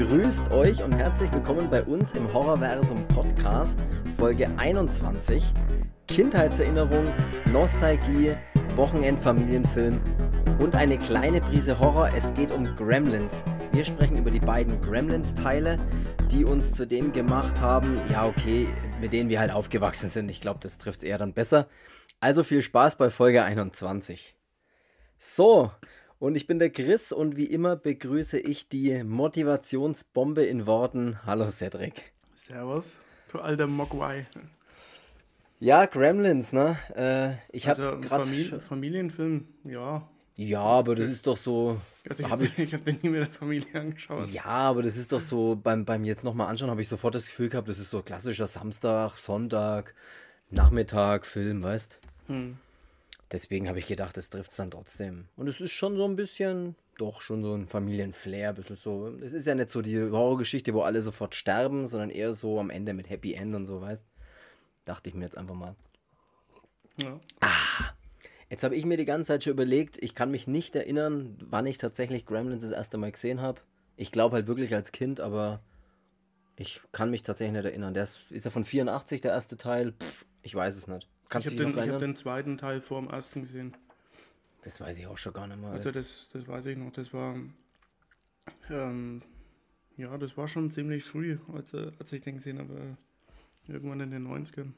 Grüßt euch und herzlich willkommen bei uns im Horrorversum Podcast, Folge 21. Kindheitserinnerung, Nostalgie, Wochenendfamilienfilm und eine kleine Prise Horror. Es geht um Gremlins. Wir sprechen über die beiden Gremlins-Teile, die uns zu dem gemacht haben, ja, okay, mit denen wir halt aufgewachsen sind. Ich glaube, das trifft es eher dann besser. Also viel Spaß bei Folge 21. So, und ich bin der Chris und wie immer begrüße ich die Motivationsbombe in Worten. Hallo Cedric. Servus, du alter Mogwai. Ja, Gremlins, ne? Äh, ich also habe gerade Famili Familienfilm, ja. Ja, aber das ist doch so. Also ich habe ich... hab den nie mit der Familie angeschaut. Ja, aber das ist doch so, beim, beim jetzt nochmal anschauen, habe ich sofort das Gefühl gehabt, das ist so klassischer Samstag, Sonntag, Nachmittag, Film, weißt? Hm. Deswegen habe ich gedacht, das trifft es dann trotzdem. Und es ist schon so ein bisschen, doch schon so ein Familienflair, ein bisschen so. Es ist ja nicht so die Horrorgeschichte, wo alle sofort sterben, sondern eher so am Ende mit Happy End und so, weißt? Dachte ich mir jetzt einfach mal. Ja. Ah, jetzt habe ich mir die ganze Zeit schon überlegt, ich kann mich nicht erinnern, wann ich tatsächlich Gremlins das erste Mal gesehen habe. Ich glaube halt wirklich als Kind, aber ich kann mich tatsächlich nicht erinnern. Der ist, ist ja von 84 der erste Teil. Pff, ich weiß es nicht. Kannst ich habe den, hab den zweiten Teil vor dem ersten gesehen. Das weiß ich auch schon gar nicht mehr. Also das, das weiß ich noch. Das war ähm, ja, das war schon ziemlich früh, als, als ich den gesehen habe. Irgendwann in den 90ern.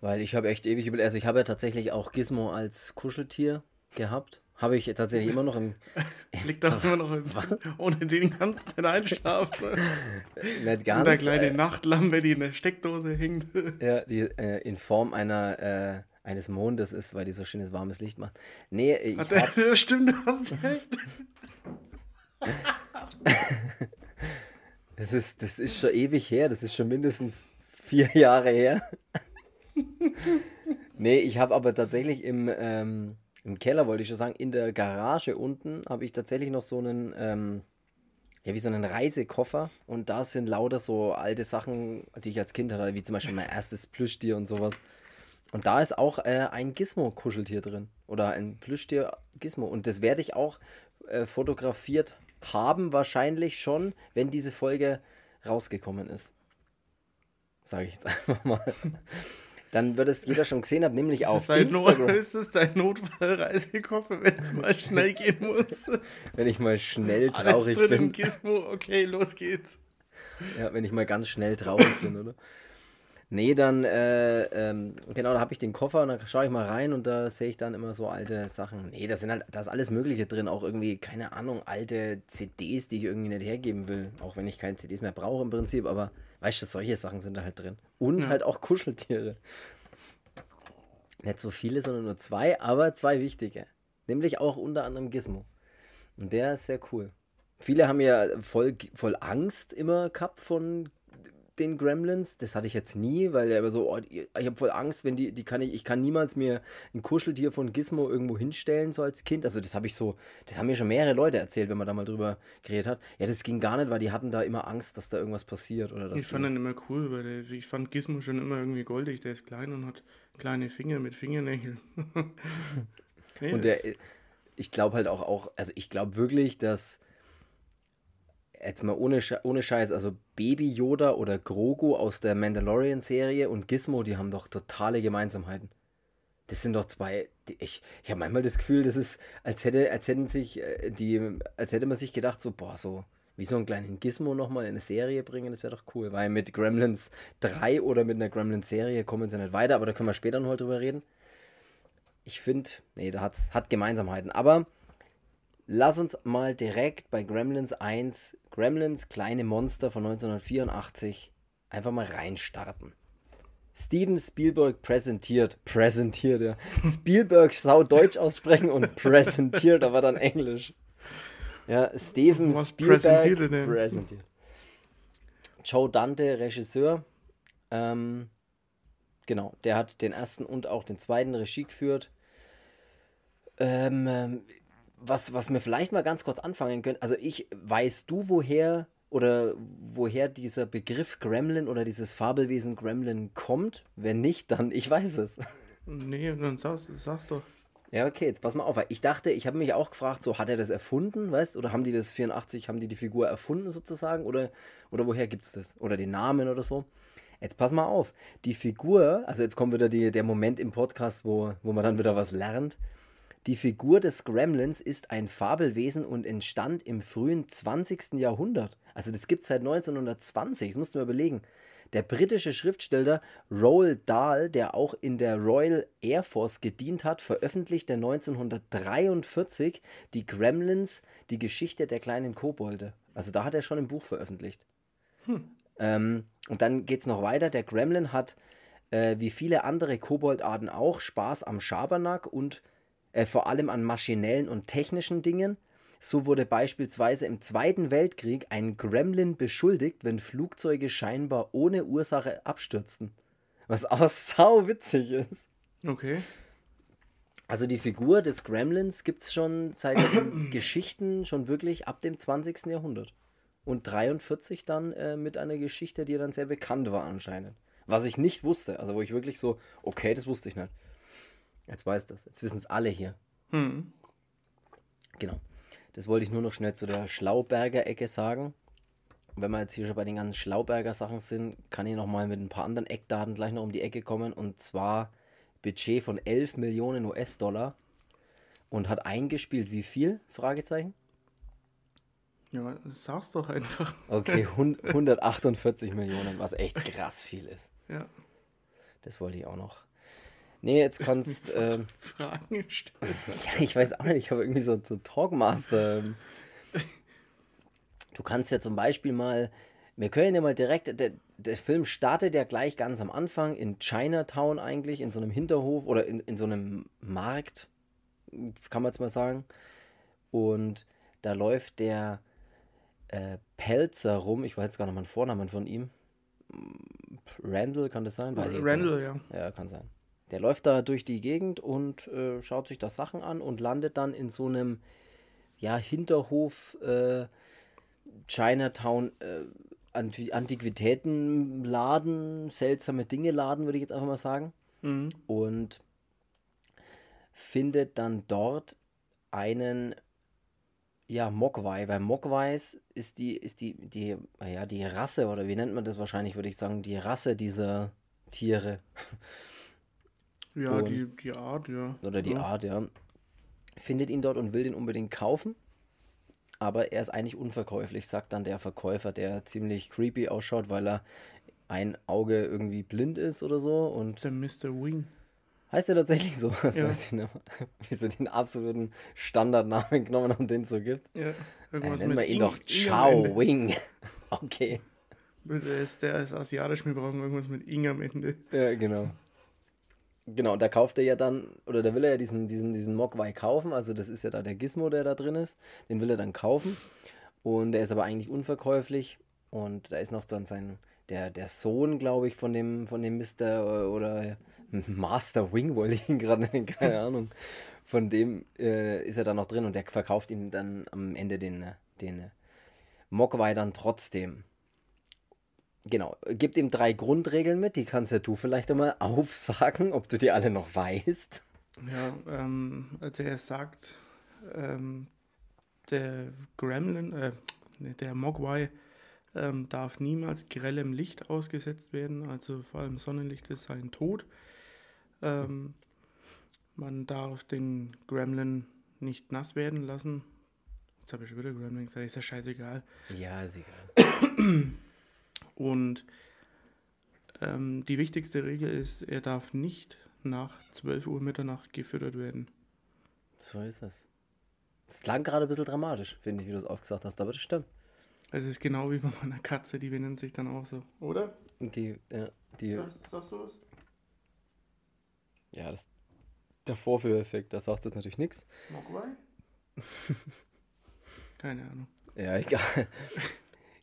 Weil ich habe echt ewig überlegt. Also ich habe ja tatsächlich auch Gizmo als Kuscheltier gehabt. Habe ich tatsächlich immer noch im. Liegt da immer noch im, ohne den ganzen Zeit einschlafen. Nicht ganz. Und der kleine äh, Nachtlampe, die in der Steckdose hängt. Ja, die äh, in Form einer, äh, eines Mondes ist, weil die so schönes warmes Licht macht. Nee, ich. Ach, hab... Das stimmt, du hast recht. das, ist, das ist schon ewig her, das ist schon mindestens vier Jahre her. nee, ich habe aber tatsächlich im. Ähm, im Keller wollte ich schon sagen, in der Garage unten habe ich tatsächlich noch so einen, ähm, ja, wie so einen Reisekoffer und da sind lauter so alte Sachen, die ich als Kind hatte, wie zum Beispiel mein erstes Plüschtier und sowas. Und da ist auch äh, ein Gizmo-Kuscheltier drin. Oder ein Plüschtier-Gizmo. Und das werde ich auch äh, fotografiert haben, wahrscheinlich schon, wenn diese Folge rausgekommen ist. Sage ich jetzt einfach mal dann wird es jeder schon gesehen haben, nämlich ist auf Instagram. Not, ist das dein Notfallreisekoffer, wenn es mal schnell gehen muss? wenn ich mal schnell traurig Alles drin bin. Im Gizmo, okay, los geht's. Ja, wenn ich mal ganz schnell traurig bin, oder? Nee, dann, äh, ähm, genau, da habe ich den Koffer und dann schaue ich mal rein und da sehe ich dann immer so alte Sachen. Nee, da sind halt, da ist alles Mögliche drin, auch irgendwie, keine Ahnung, alte CDs, die ich irgendwie nicht hergeben will. Auch wenn ich keine CDs mehr brauche im Prinzip, aber weißt du, solche Sachen sind da halt drin. Und ja. halt auch Kuscheltiere. Nicht so viele, sondern nur zwei, aber zwei wichtige. Nämlich auch unter anderem Gizmo. Und der ist sehr cool. Viele haben ja voll, voll Angst immer gehabt von den Gremlins. Das hatte ich jetzt nie, weil er immer so, oh, ich habe voll Angst, wenn die, die kann ich, ich kann niemals mir ein Kuscheltier von Gizmo irgendwo hinstellen, so als Kind. Also das habe ich so, das haben mir schon mehrere Leute erzählt, wenn man da mal drüber geredet hat. Ja, das ging gar nicht, weil die hatten da immer Angst, dass da irgendwas passiert. Oder ich fand den immer cool, weil der, ich fand Gizmo schon immer irgendwie goldig. Der ist klein und hat kleine Finger mit Fingernägeln. nee, und der, ich glaube halt auch, auch, also ich glaube wirklich, dass jetzt mal ohne, ohne Scheiß, also Baby Yoda oder Grogu aus der Mandalorian-Serie und Gizmo, die haben doch totale Gemeinsamheiten. Das sind doch zwei. Die, ich ich habe manchmal das Gefühl, das ist, als hätte, als hätten sich äh, die, als hätte man sich gedacht, so, boah, so wie so einen kleinen Gizmo nochmal in eine Serie bringen, das wäre doch cool. Weil mit Gremlins 3 oder mit einer Gremlins-Serie kommen sie nicht weiter, aber da können wir später noch drüber reden. Ich finde, nee, da hat's, hat Gemeinsamheiten. Aber lass uns mal direkt bei Gremlins 1, Gremlins kleine Monster von 1984, einfach mal reinstarten. Steven Spielberg präsentiert, präsentiert, ja. Spielberg sau Deutsch aussprechen und präsentiert, aber dann Englisch. Ja, Steven Was Spielberg präsentiert, präsentiert. Joe Dante, Regisseur. Ähm, genau, der hat den ersten und auch den zweiten Regie geführt. Ähm, ähm was, was wir vielleicht mal ganz kurz anfangen können, also ich, weißt du, woher oder woher dieser Begriff Gremlin oder dieses Fabelwesen Gremlin kommt? Wenn nicht, dann ich weiß es. Nee, dann sag's, sag's doch. Ja, okay, jetzt pass mal auf. Ich dachte, ich habe mich auch gefragt, so hat er das erfunden, weißt Oder haben die das 84, haben die die Figur erfunden sozusagen? Oder, oder woher gibt es das? Oder den Namen oder so? Jetzt pass mal auf. Die Figur, also jetzt kommt wieder die, der Moment im Podcast, wo, wo man dann wieder was lernt. Die Figur des Gremlins ist ein Fabelwesen und entstand im frühen 20. Jahrhundert. Also das gibt es seit 1920, das musst du mir überlegen. Der britische Schriftsteller Roald Dahl, der auch in der Royal Air Force gedient hat, veröffentlichte 1943 die Gremlins, die Geschichte der kleinen Kobolde. Also da hat er schon ein Buch veröffentlicht. Hm. Ähm, und dann geht es noch weiter. Der Gremlin hat, äh, wie viele andere Koboldarten auch, Spaß am Schabernack und äh, vor allem an maschinellen und technischen Dingen. So wurde beispielsweise im Zweiten Weltkrieg ein Gremlin beschuldigt, wenn Flugzeuge scheinbar ohne Ursache abstürzten. Was auch sau witzig ist. Okay. Also die Figur des Gremlins gibt es schon seit Geschichten schon wirklich ab dem 20. Jahrhundert. Und 43 dann äh, mit einer Geschichte, die dann sehr bekannt war anscheinend. Was ich nicht wusste. Also wo ich wirklich so, okay, das wusste ich nicht. Jetzt weiß das. Jetzt wissen es alle hier. Hm. Genau. Das wollte ich nur noch schnell zu der Schlauberger Ecke sagen. Wenn wir jetzt hier schon bei den ganzen Schlauberger Sachen sind, kann ich noch mal mit ein paar anderen Eckdaten gleich noch um die Ecke kommen. Und zwar Budget von 11 Millionen US-Dollar und hat eingespielt wie viel? Fragezeichen. Ja, sag's doch einfach. Okay, 148 Millionen, was echt krass viel ist. Ja. Das wollte ich auch noch Nee, jetzt kannst. Ähm, Fragen stellen. Ja, ich weiß auch nicht, ich habe irgendwie so, so Talkmaster. Ähm. Du kannst ja zum Beispiel mal. Wir können ja mal direkt. Der, der Film startet ja gleich ganz am Anfang in Chinatown eigentlich, in so einem Hinterhof oder in, in so einem Markt, kann man jetzt mal sagen. Und da läuft der äh, Pelzer rum. Ich weiß jetzt gar nicht mal den Vornamen von ihm. Randall, kann das sein? Randall, ja. Ja, kann sein. Der läuft da durch die Gegend und äh, schaut sich da Sachen an und landet dann in so einem ja, Hinterhof äh, Chinatown äh, Antiquitätenladen, seltsame Dinge Laden, würde ich jetzt einfach mal sagen. Mhm. Und findet dann dort einen ja, Mogwai, weil Mogwais ist die, ist die, die, ja, die Rasse, oder wie nennt man das wahrscheinlich, würde ich sagen, die Rasse dieser Tiere. Ja, und, die, die Art, ja. Oder die ja. Art, ja. Findet ihn dort und will den unbedingt kaufen. Aber er ist eigentlich unverkäuflich, sagt dann der Verkäufer, der ziemlich creepy ausschaut, weil er ein Auge irgendwie blind ist oder so. Und der Mr. Wing. Heißt er tatsächlich so? Das ja. weiß ich nicht. Wie sie den absoluten Standardnamen genommen haben, den es so gibt. Ja, irgendwas äh, nennen wir ihn doch Chao Wing. okay. Der ist, der ist asiatisch, wir brauchen irgendwas mit Ing am Ende. Ja, genau. Genau, da kauft er ja dann, oder da will er ja diesen, diesen, diesen Mogwai kaufen, also das ist ja da der Gizmo, der da drin ist, den will er dann kaufen und der ist aber eigentlich unverkäuflich und da ist noch dann sein, der, der Sohn, glaube ich, von dem, von dem Mr. oder Master Wing, wollte ich ihn gerade nennen, keine Ahnung, von dem äh, ist er dann noch drin und der verkauft ihm dann am Ende den, den Mogwai dann trotzdem. Genau, gibt ihm drei Grundregeln mit, die kannst ja du vielleicht einmal aufsagen, ob du die alle noch weißt. Ja, ähm, als er sagt, ähm, der Gremlin, äh, der Mogwai ähm, darf niemals grellem Licht ausgesetzt werden, also vor allem Sonnenlicht ist sein Tod. Ähm, man darf den Gremlin nicht nass werden lassen. Jetzt habe ich schon wieder Gremlin gesagt, ist ja scheißegal. Ja, ist egal. Und ähm, die wichtigste Regel ist, er darf nicht nach 12 Uhr Mitternacht gefüttert werden. So ist es. Das klang gerade ein bisschen dramatisch, finde ich, wie du es aufgesagt hast, aber das stimmt. Es ist genau wie bei meiner Katze, die benennt sich dann auch so, oder? Die, ja, die. Sagst, sagst du was? Ja, das, der Vorführeffekt, da sagt jetzt natürlich nichts. Mogwai? Keine Ahnung. Ja, egal.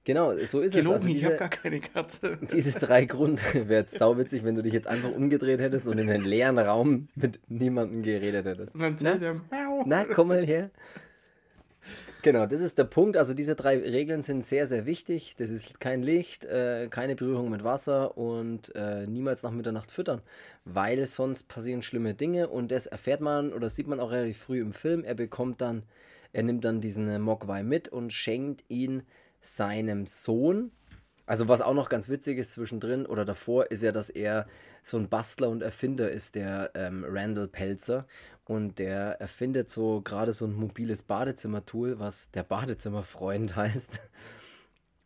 Genau, so ist Gelogen, es. Also diese, ich habe gar keine Katze. Diese drei Grund wäre jetzt sauwitzig, wenn du dich jetzt einfach umgedreht hättest und in einen leeren Raum mit niemandem geredet hättest. Und dann Na? Der, Na, komm mal her. Genau, das ist der Punkt. Also diese drei Regeln sind sehr, sehr wichtig. Das ist kein Licht, äh, keine Berührung mit Wasser und äh, niemals nach Mitternacht füttern, weil sonst passieren schlimme Dinge und das erfährt man oder sieht man auch relativ früh im Film. Er bekommt dann, er nimmt dann diesen Mogwai mit und schenkt ihn seinem Sohn. Also was auch noch ganz witzig ist zwischendrin oder davor, ist ja, dass er so ein Bastler und Erfinder ist, der ähm, Randall Pelzer. Und der erfindet so gerade so ein mobiles Badezimmertool, was der Badezimmerfreund heißt.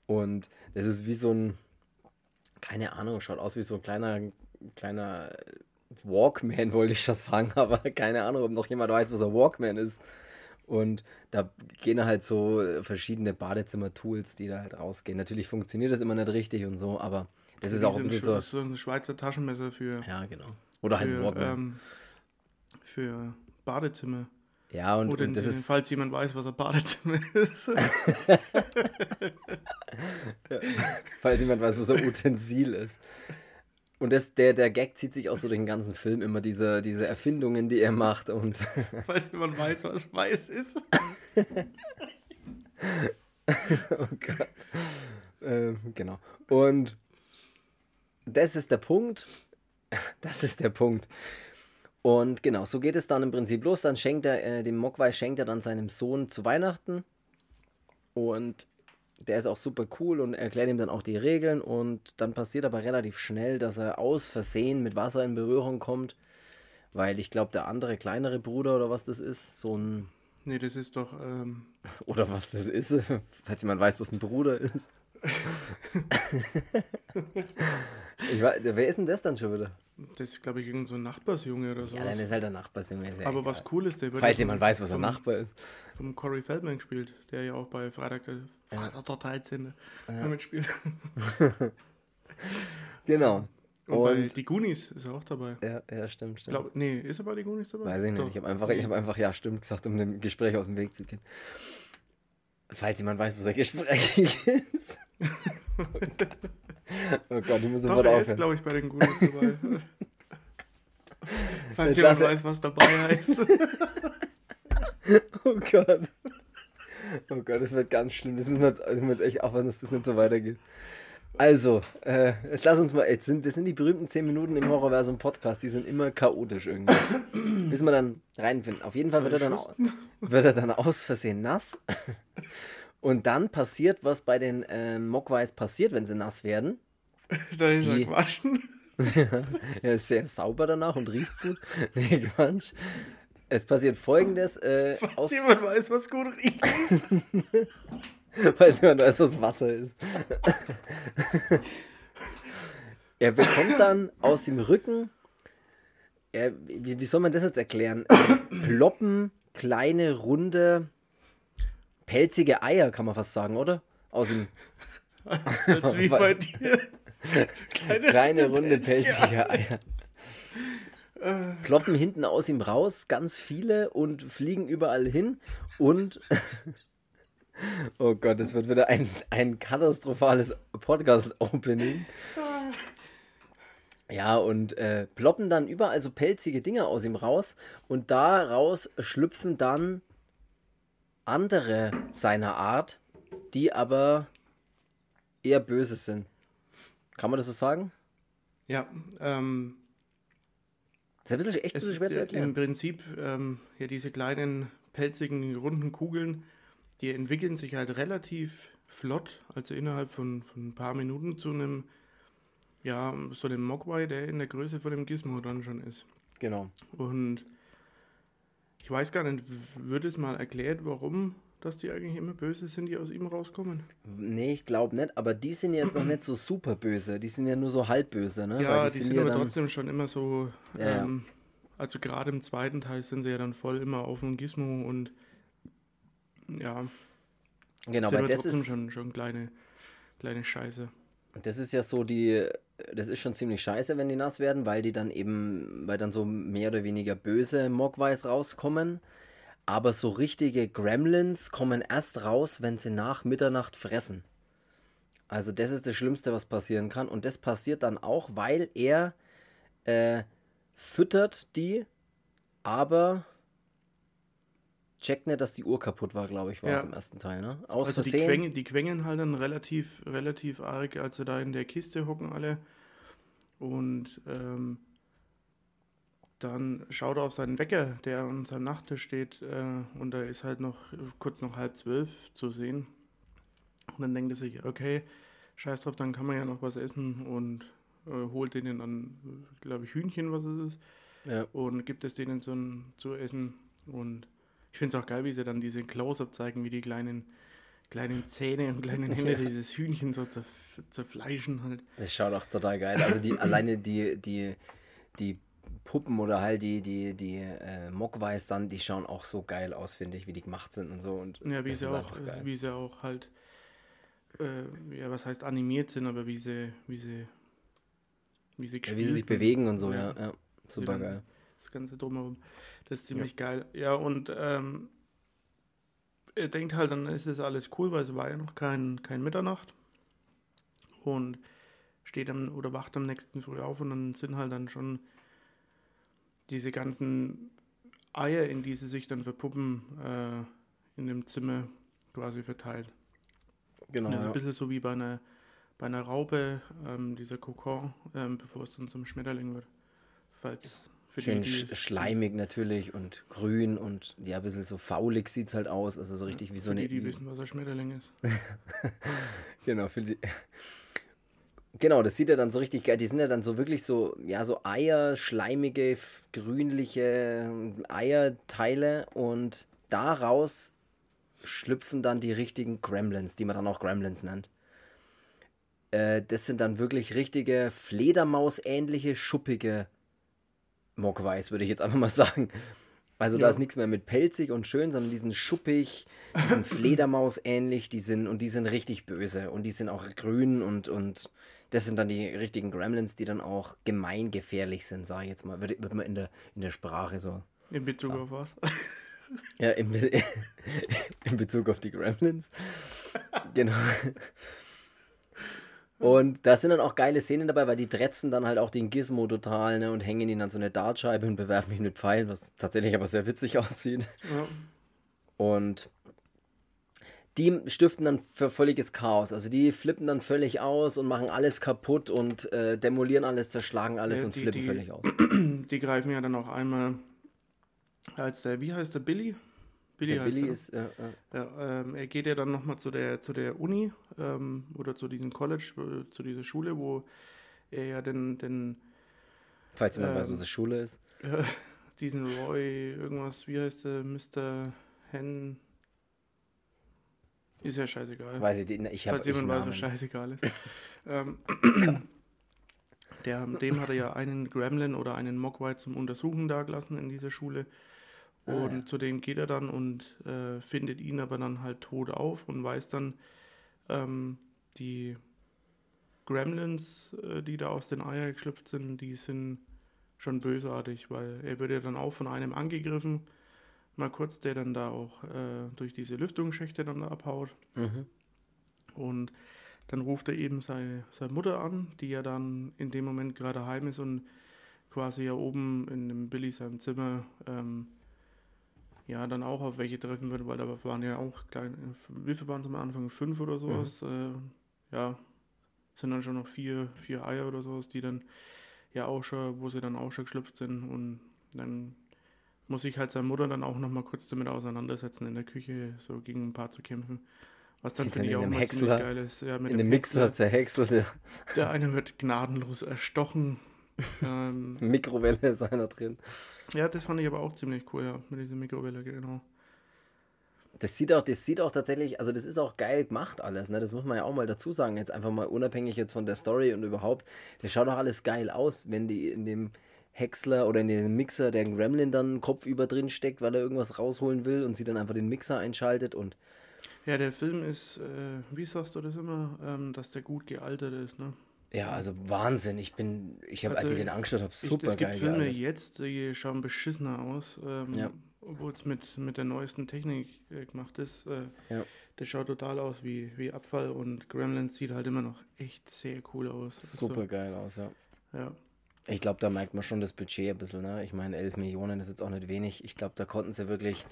Und das ist wie so ein, keine Ahnung, schaut aus wie so ein kleiner, kleiner Walkman, wollte ich schon sagen, aber keine Ahnung, ob noch jemand weiß, was ein Walkman ist. Und da gehen halt so verschiedene Badezimmer-Tools, die da halt rausgehen. Natürlich funktioniert das immer nicht richtig und so, aber das ist auch ein bisschen so. so ein Schweizer Taschenmesser für. Ja, genau. Oder halt für, Walkman. Ähm, für Badezimmer. Ja, und, Oder und das ist. falls jemand weiß, was ein Badezimmer ist. ja, falls jemand weiß, was ein Utensil ist. Und das, der, der Gag zieht sich auch so durch den ganzen Film immer, diese, diese Erfindungen, die er macht. Und falls jemand weiß, was weiß ist. oh Gott. Ähm, genau. Und das ist der Punkt. Das ist der Punkt. Und genau, so geht es dann im Prinzip los. Dann schenkt er, äh, dem Mogwai schenkt er dann seinem Sohn zu Weihnachten. Und der ist auch super cool und erklärt ihm dann auch die Regeln. Und dann passiert aber relativ schnell, dass er aus Versehen mit Wasser in Berührung kommt. Weil ich glaube, der andere kleinere Bruder oder was das ist, so ein. Nee, das ist doch. Ähm... Oder was das ist, falls jemand weiß, was ein Bruder ist. Ich weiß, wer ist denn das dann schon wieder? Das ist, glaube ich, irgendein so ein Nachbarsjunge oder so. Ja, dann ist halt der Nachbarsjunge. Ja Aber egal. was cool ist, der wird. Falls jemand weiß, was ein Nachbar ist. Vom Corey Feldman gespielt, der ja auch bei Freitag der, Freitag der 13. Ja. mitspielt. genau. Und, und bei Die Goonies ist er auch dabei. Ja, ja stimmt, stimmt. Glaub, nee, ist er bei Die Goonies dabei? Weiß ich nicht. Doch. Ich habe einfach, hab einfach ja, stimmt gesagt, um dem Gespräch aus dem Weg zu gehen. Falls jemand weiß, was ein Gespräch ist. oh Gott, ich muss sofort Doch, er aufhören. ist, glaube ich, bei den Goonies dabei. Falls jemand weiß, was dabei heißt. oh Gott. Oh Gott, das wird ganz schlimm. Das müssen wir jetzt, das müssen wir jetzt echt aufpassen, dass das nicht so weitergeht. Also, äh, jetzt lass uns mal, jetzt sind, das sind die berühmten 10 Minuten im Horrorversum Podcast, die sind immer chaotisch irgendwie. bis wir dann reinfinden. Auf jeden Fall wird er, dann, wird er dann aus Versehen nass. Und dann passiert, was bei den äh, Mogwais passiert, wenn sie nass werden. Dann ist er gewaschen. er ist sehr sauber danach und riecht gut. Nee, Quatsch. Es passiert folgendes. Äh, Falls aus jemand weiß, was gut riecht. Falls jemand weiß, was Wasser ist. er bekommt dann aus dem Rücken, er, wie, wie, soll man das jetzt erklären? Ploppen kleine, runde, pelzige Eier, kann man fast sagen, oder? Aus dem. Als wie bei dir. Kleine, kleine runde, pelzige Eier. Ploppen hinten aus ihm raus, ganz viele und fliegen überall hin und oh Gott, es wird wieder ein, ein katastrophales Podcast-Opening. Ja, und äh, ploppen dann überall so pelzige Dinge aus ihm raus und daraus schlüpfen dann andere seiner Art, die aber eher böse sind. Kann man das so sagen? Ja, ähm. Das ist ein bisschen, echt ein bisschen schwer zu erklären. Im Prinzip, ähm, ja, diese kleinen, pelzigen, runden Kugeln, die entwickeln sich halt relativ flott, also innerhalb von, von ein paar Minuten zu einem, ja, so einem Mogwai, der in der Größe von dem Gizmo dann schon ist. Genau. Und ich weiß gar nicht, wird es mal erklärt, warum dass die eigentlich immer böse sind, die aus ihm rauskommen? Nee, ich glaube nicht, aber die sind jetzt noch nicht so super böse. Die sind ja nur so halb böse, ne? Ja, die, die, sind, sind aber dann... trotzdem schon immer so. Ja, ähm, ja. Also gerade im zweiten Teil sind sie ja dann voll immer auf dem Gizmo und ja. Genau, weil das trotzdem ist schon, schon kleine, kleine Scheiße. Das ist ja so die, das ist schon ziemlich scheiße, wenn die nass werden, weil die dann eben, weil dann so mehr oder weniger böse Mogwais rauskommen. Aber so richtige Gremlins kommen erst raus, wenn sie nach Mitternacht fressen. Also das ist das Schlimmste, was passieren kann. Und das passiert dann auch, weil er äh, füttert die, aber checkt nicht, dass die Uhr kaputt war, glaube ich, war Ja. es im ersten Teil, ne? Aus also die Versehen. quengen, die quengen halt dann relativ, relativ arg, als sie da in der Kiste hocken alle. Und ähm, dann schaut er auf seinen Wecker, der an seinem Nachttisch steht, äh, und da ist halt noch kurz noch halb zwölf zu sehen. Und dann denkt er sich, okay, scheiß drauf, dann kann man ja noch was essen und äh, holt denen dann, glaube ich, Hühnchen, was es ist Ja. und gibt es denen so ein, zu essen. Und ich finde es auch geil, wie sie dann diese Close-Up zeigen, wie die kleinen, kleinen Zähne und kleinen Hände Ja. dieses Hühnchen so zerf zerfleischen halt. Das schaut auch total geil. Also die alleine die, die, die Puppen oder halt die, die, die äh, Mogwais dann, die schauen auch so geil aus, finde ich, wie die gemacht sind und so. Und Ja, wie sie auch, wie sie auch halt, äh, ja, was heißt animiert sind, aber wie sie, wie sie, wie sie Ja, wie sie sich bewegen und so, Ja. ja. ja. Super geil. das Ganze drumherum. Das ist ziemlich geil. Ja, und ähm, er denkt halt, dann ist es alles cool, weil es war ja noch kein, kein Mitternacht. Und steht am oder wacht am nächsten Früh auf und dann sind halt dann schon diese ganzen Eier, in die sie sich dann verpuppen, äh, in dem Zimmer quasi verteilt. Genau. das ist Ja. ein bisschen so wie bei einer, bei einer Raupe, ähm, dieser Kokon, ähm, bevor es dann zum Schmetterling wird. Falls für Schön die, die, schleimig natürlich und grün und ja, ein bisschen so faulig sieht es halt aus. Also so richtig wie so eine. die, die wie- wissen, was ein Schmetterling ist. Genau, für die. Genau, das sieht ja dann so richtig geil. Die sind ja dann so wirklich so, ja, so Eier, schleimige, grünliche Eierteile und daraus schlüpfen dann die richtigen Gremlins, die man dann auch Gremlins nennt. Äh, das sind dann wirklich richtige Fledermaus-ähnliche, schuppige Mogwais, würde ich jetzt einfach mal sagen. Also da Ja. ist nichts mehr mit pelzig und schön, sondern die sind schuppig, die sind Fledermaus ähnlich, die sind und die sind richtig böse und die sind auch grün und und das sind dann die richtigen Gremlins, die dann auch gemeingefährlich sind, sage ich jetzt mal, wird, wird man in der in der Sprache so. In Bezug auf was? Ja, in, Be in Bezug auf die Gremlins. genau. Und da sind dann auch geile Szenen dabei, weil die dretzen dann halt auch den Gizmo total ne, und hängen ihn an so eine Dartscheibe und bewerfen ihn mit Pfeilen, was tatsächlich aber sehr witzig aussieht. ja. Und die stiften dann für völliges Chaos. Also die flippen dann völlig aus und machen alles kaputt und äh, demolieren alles, zerschlagen alles Ja, und die- flippen die- völlig aus. Die greifen ja dann auch einmal als der, wie heißt der, Billy? Billy Der heißt Billy er. ist, äh, Ja, ähm, er geht ja dann nochmal zu der, zu der Uni ähm, oder zu diesem College, äh, zu dieser Schule, wo er ja den, den falls jemand weiß, Ähm, was eine Schule ist. äh, diesen Roy, irgendwas, wie heißt der, Mr. Hen. Ist ja scheißegal. Weiß ich, ich Falls jemand weiß, was scheißegal ist. ähm, der, dem hat er ja einen Gremlin oder einen Mogwai zum Untersuchen dagelassen in dieser Schule. Ah, Und ja. zu dem geht er dann und äh, findet ihn aber dann halt tot auf und weiß dann, ähm, die Gremlins, äh, die da aus den Eiern geschlüpft sind, die sind schon bösartig, weil er wird ja dann auch von einem angegriffen, mal kurz, der dann da auch äh, durch diese Lüftungsschächte dann da abhaut. Mhm. Und dann ruft er eben seine, seine Mutter an, die ja dann in dem Moment gerade heim ist und quasi ja oben in dem Billy seinem Zimmer ähm, ja dann auch auf welche treffen wird, weil da waren ja auch kleine, wie viel waren es am Anfang? Fünf oder sowas. Äh, ja, sind dann schon noch vier, vier Eier oder sowas, die dann ja auch schon, wo sie dann auch schon geschlüpft sind und dann muss sich halt seine Mutter dann auch noch mal kurz damit auseinandersetzen, in der Küche so gegen ein paar zu kämpfen. Was dann Die finde ich auch mal Häcksler- ziemlich geil ist. Ja, mit In dem dem Mixer zerhäckselt, Der eine wird gnadenlos erstochen. Ähm, Mikrowelle ist einer drin. ja, das fand ich aber auch ziemlich cool, ja, mit dieser Mikrowelle, genau. Das sieht auch, das sieht auch tatsächlich, also das ist auch geil gemacht alles, ne? Das muss man ja auch mal dazu sagen, jetzt einfach mal unabhängig jetzt von der Story und überhaupt. Das schaut auch alles geil aus, wenn die in dem Häcksler oder in dem Mixer der Gremlin dann kopfüber drin steckt, weil er irgendwas rausholen will und sie dann einfach den Mixer einschaltet und Ja, der Film ist, äh, wie sagst du das immer, ähm, dass der gut gealtert ist, ne? Ja, also Wahnsinn. Ich bin, ich habe, als Also, ich den angeschaut habe, Ich, super es gibt geil. Filme gealtert. jetzt, die schauen beschissener aus, ähm, Ja. obwohl es mit, mit der neuesten Technik äh, gemacht ist. Äh, Ja. Der schaut total aus wie, wie Abfall und Gremlins sieht halt immer noch echt sehr cool aus. Also, Super geil aus, ja. ja. Ich glaube, da merkt man schon das Budget ein bisschen, ne? Ich meine, 11 Millionen ist jetzt auch nicht wenig. Ich glaube, da konnten sie wirklich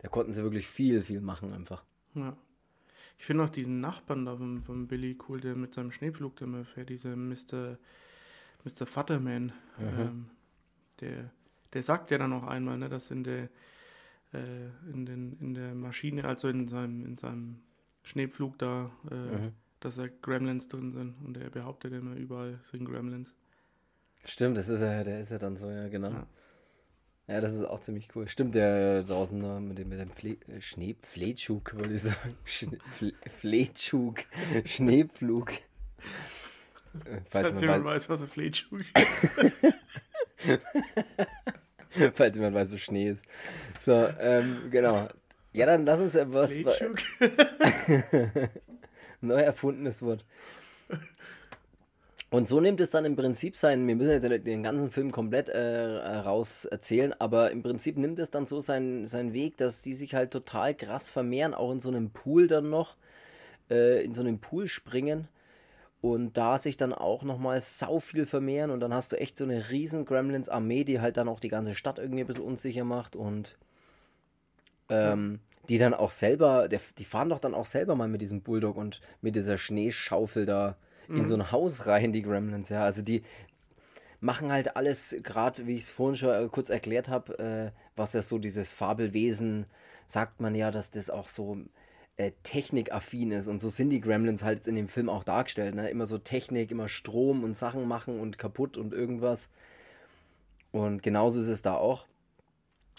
Da konnten sie wirklich viel, viel machen einfach. Ja. Ich finde auch diesen Nachbarn da von, von Billy cool, der mit seinem Schneepflug der immer fährt, dieser Mr. Mr. Futterman. Mhm. Ähm, der, der sagt ja dann auch einmal, ne, dass in der, äh, in, den, in der Maschine, also in seinem, in seinem Schneepflug da, äh, mhm. dass da Gremlins drin sind. Und er behauptet immer, überall sind Gremlins. Stimmt, das ist ja, der ist ja dann so, ja, genau. Ja. Ja, das ist auch ziemlich cool. Stimmt, der draußen ne, mit dem, mit dem Fle äh, Schnee, Fleetschug, wollte ich sagen. Schne Fle Schneepflug. Äh, falls, Falls jemand weiß, weiß, was ein Fleetschug ist. Falls jemand weiß, was Schnee ist. So, ähm, genau. Ja, dann lass uns etwas. Fleetschug. Neu erfundenes Wort. Und so nimmt es dann im Prinzip sein, wir müssen jetzt den ganzen Film komplett äh, raus erzählen, aber im Prinzip nimmt es dann so seinen, seinen Weg, dass die sich halt total krass vermehren, auch in so einem Pool dann noch, äh, in so einem Pool springen und da sich dann auch nochmal sau viel vermehren und dann hast du echt so eine riesen Gremlins-Armee, die halt dann auch die ganze Stadt irgendwie ein bisschen unsicher macht und ähm, die dann auch selber, der, die fahren doch dann auch selber mal mit diesem Bulldog und mit dieser Schneeschaufel da in so mhm. ein Haus rein, die Gremlins, ja. Also die machen halt alles, gerade wie ich es vorhin schon äh, kurz erklärt habe, äh, was ja so dieses Fabelwesen, sagt man ja, dass das auch so äh, technikaffin ist. Und so sind die Gremlins halt in dem Film auch dargestellt. Ne? Immer so Technik, immer Strom und Sachen machen und kaputt und irgendwas. Und genauso ist es da auch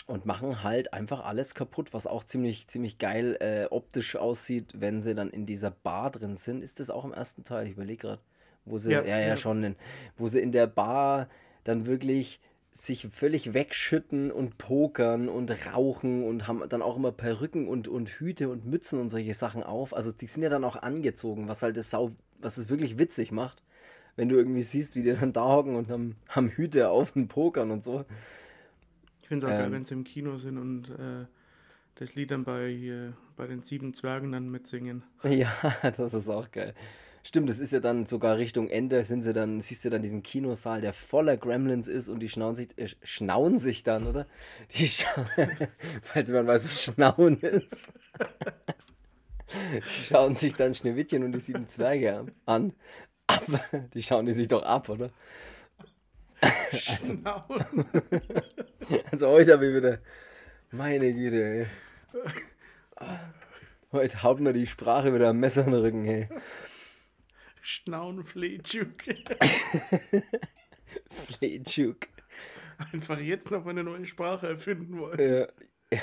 und machen halt einfach alles kaputt, was auch ziemlich, ziemlich geil äh, optisch aussieht, wenn sie dann in dieser Bar drin sind. Ist das auch im ersten Teil? Ich überlege gerade, wo sie, ja, ja, ja, schon, in, wo sie in der Bar dann wirklich sich völlig wegschütten und pokern und rauchen und haben dann auch immer Perücken und, und Hüte und Mützen und solche Sachen auf. Also die sind ja dann auch angezogen, was halt das Sau, was es wirklich witzig macht, wenn du irgendwie siehst, wie die dann da hocken und haben, haben Hüte auf und pokern und so. Ich finde es auch ähm, geil, wenn sie im Kino sind und äh, das Lied dann bei, äh, bei den sieben Zwergen dann mitsingen. Ja, das ist auch geil. Stimmt, das ist ja dann sogar Richtung Ende, sind sie dann, siehst du dann diesen Kinosaal, der voller Gremlins ist und die schnauen sich, äh, schnauen sich dann, oder? Die scha falls man weiß, was Schnauen ist. die schauen sich dann Schneewittchen und die sieben Zwerge an. Aber die schauen die sich doch ab, oder? Also, also heute habe ich wieder. Meine Güte, ey. Heute haut mir die Sprache wieder am Messer in den Rücken, ey. Schnauen Fleetschuk. Einfach jetzt noch eine neue Sprache erfinden wollen. Ja. ja.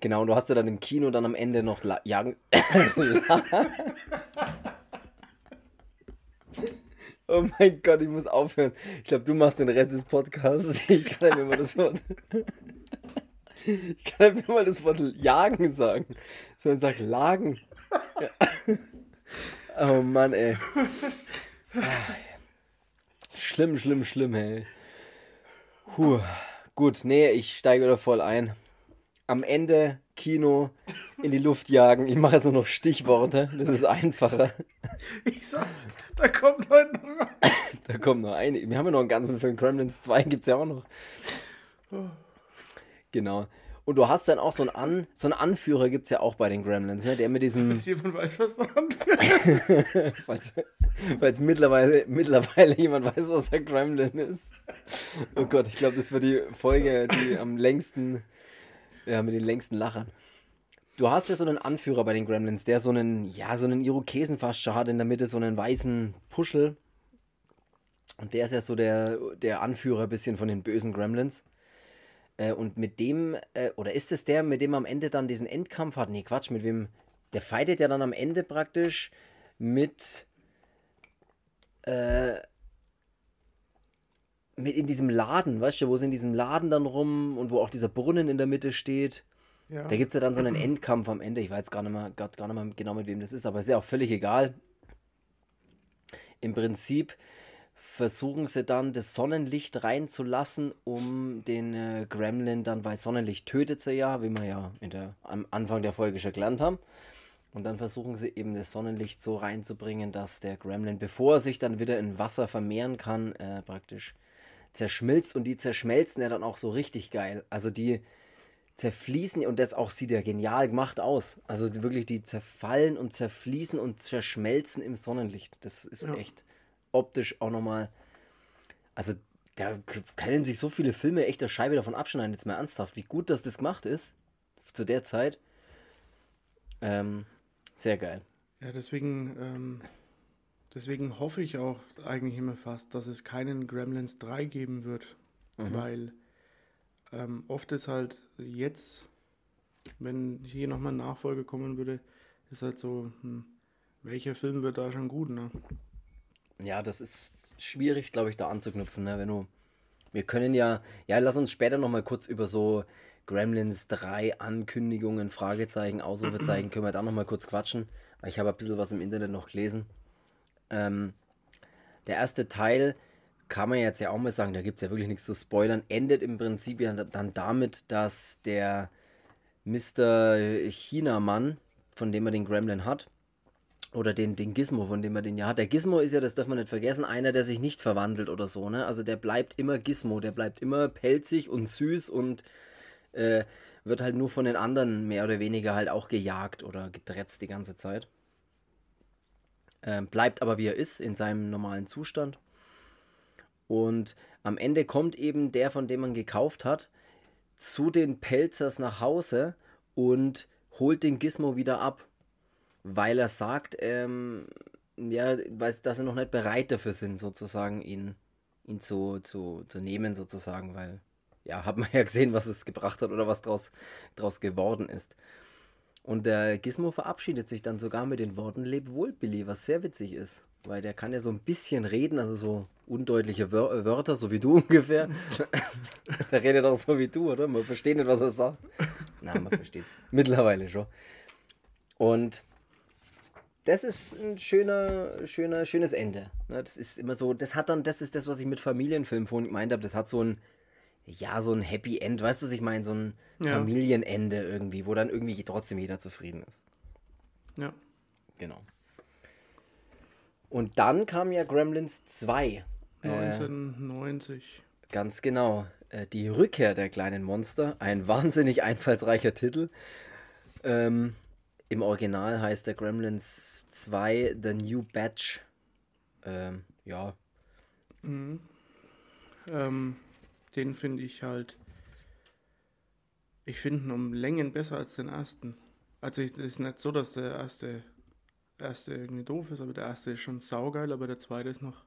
Genau, und du hast ja dann im Kino dann am Ende noch La Jagen. Oh mein Gott, ich muss aufhören. Ich glaube, du machst den Rest des Podcasts. Ich kann mir mal das Wort. Ich kann mir mal das Wort jagen sagen. Sondern sag lagen. Ja. Oh Mann, ey. Schlimm, schlimm, schlimm, ey. Puh. Gut, nee, ich steige wieder voll ein. Am Ende Kino in die Luft jagen. Ich mache jetzt nur noch Stichworte. Das ist einfacher. Ich sag, da kommt heute noch ein. Da kommt noch eine. Wir haben ja noch einen ganzen Film. Gremlins 2 gibt es ja auch noch. Genau. Und du hast dann auch so einen, An so einen Anführer, gibt es ja auch bei den Gremlins, ne? der mit diesem. Falls jemand weiß, was der Anführer falls, falls mittlerweile, mittlerweile jemand weiß, was der Gremlin ist. Oh Gott, ich glaube, das wird die Folge, die am längsten, ja, mit den längsten Lachern. Du hast ja so einen Anführer bei den Gremlins, der so einen, ja, so einen Irokesen fast schon hat, in der Mitte so einen weißen Puschel. Und der ist ja so der, der Anführer ein bisschen von den bösen Gremlins. Äh, und mit dem, äh, oder ist es der, mit dem am Ende dann diesen Endkampf hat? Nee, Quatsch, mit wem? Der fightet ja dann am Ende praktisch mit, äh, mit in diesem Laden, weißt du, wo sie in diesem Laden dann rum und wo auch dieser Brunnen in der Mitte steht. Ja. Da gibt es ja dann so einen Endkampf am Ende. Ich weiß gar nicht, mehr, gar, gar nicht mehr genau, mit wem das ist, aber ist ja auch völlig egal. Im Prinzip versuchen sie dann das Sonnenlicht reinzulassen, um den äh, Gremlin dann, weil Sonnenlicht tötet sie ja, wie wir ja der, am Anfang der Folge schon gelernt haben. Und dann versuchen sie eben das Sonnenlicht so reinzubringen, dass der Gremlin, bevor er sich dann wieder in Wasser vermehren kann, äh, praktisch zerschmilzt. Und die zerschmelzen ja dann auch so richtig geil. Also die, zerfließen und das auch sieht ja genial gemacht aus. Also wirklich, die zerfallen und zerfließen und zerschmelzen im Sonnenlicht. Das ist ja. echt optisch auch nochmal. Also da können sich so viele Filme echt der Scheibe davon abschneiden, jetzt mal ernsthaft, wie gut dass das gemacht ist zu der Zeit. Ähm, sehr geil. Ja, deswegen, ähm, deswegen hoffe ich auch eigentlich immer fast, dass es keinen Gremlins 3 geben wird. Mhm. Weil ähm, oft ist halt jetzt, wenn hier nochmal Nachfolge kommen würde, ist halt so, hm, welcher Film wird da schon gut, ne? Ja, das ist schwierig, glaube ich, da anzuknüpfen, ne? Wenn du. Wir können ja, ja, lass uns später nochmal kurz über so Gremlins 3 Ankündigungen, Fragezeichen, Ausrufezeichen, können wir da nochmal kurz quatschen. Ich habe ein bisschen was im Internet noch gelesen. Ähm, der erste Teil kann man jetzt ja auch mal sagen, da gibt es ja wirklich nichts zu spoilern, endet im Prinzip ja dann damit, dass der Mr. China-Mann, von dem er den Gremlin hat, oder den, den Gizmo, von dem er den ja hat. Der Gizmo ist ja, das darf man nicht vergessen, einer, der sich nicht verwandelt oder so, ne? Also der bleibt immer Gizmo, der bleibt immer pelzig und süß und äh, wird halt nur von den anderen mehr oder weniger halt auch gejagt oder gedretzt die ganze Zeit. Äh, bleibt aber wie er ist, in seinem normalen Zustand. Und am Ende kommt eben der, von dem man gekauft hat, zu den Pelzers nach Hause und holt den Gizmo wieder ab, weil er sagt, ähm, ja, weiß, dass sie noch nicht bereit dafür sind, sozusagen ihn, ihn zu, zu, zu nehmen, sozusagen, weil, ja, hat man ja gesehen, was es gebracht hat oder was draus, draus geworden ist. Und der Gizmo verabschiedet sich dann sogar mit den Worten Leb wohl, Billy, was sehr witzig ist. Weil der kann ja so ein bisschen reden, also so undeutliche Wör Wörter, so wie du ungefähr. der redet auch so wie du, oder? Man versteht nicht, was er sagt. Na, man versteht es. Mittlerweile schon. Und das ist ein schöner, schöner, schönes Ende. Ne, das ist immer so, das hat dann, das ist das, was ich mit Familienfilmen vorhin gemeint habe. Das hat so ein, ja, so ein Happy End, weißt du, was ich meine? So ein ja. Familienende irgendwie, wo dann irgendwie trotzdem jeder zufrieden ist. Ja. Genau. Und dann kam ja Gremlins 2. 1990. Äh, ganz genau. Äh, die Rückkehr der kleinen Monster. Ein wahnsinnig einfallsreicher Titel. Ähm, Im Original heißt der Gremlins 2 The New Batch. Ähm, ja. Mhm. Ähm, den finde ich halt. Ich finde ihn um Längen besser als den ersten. Also es ist nicht so, dass der erste, erste irgendwie doof ist, aber der erste ist schon saugeil, aber der zweite ist noch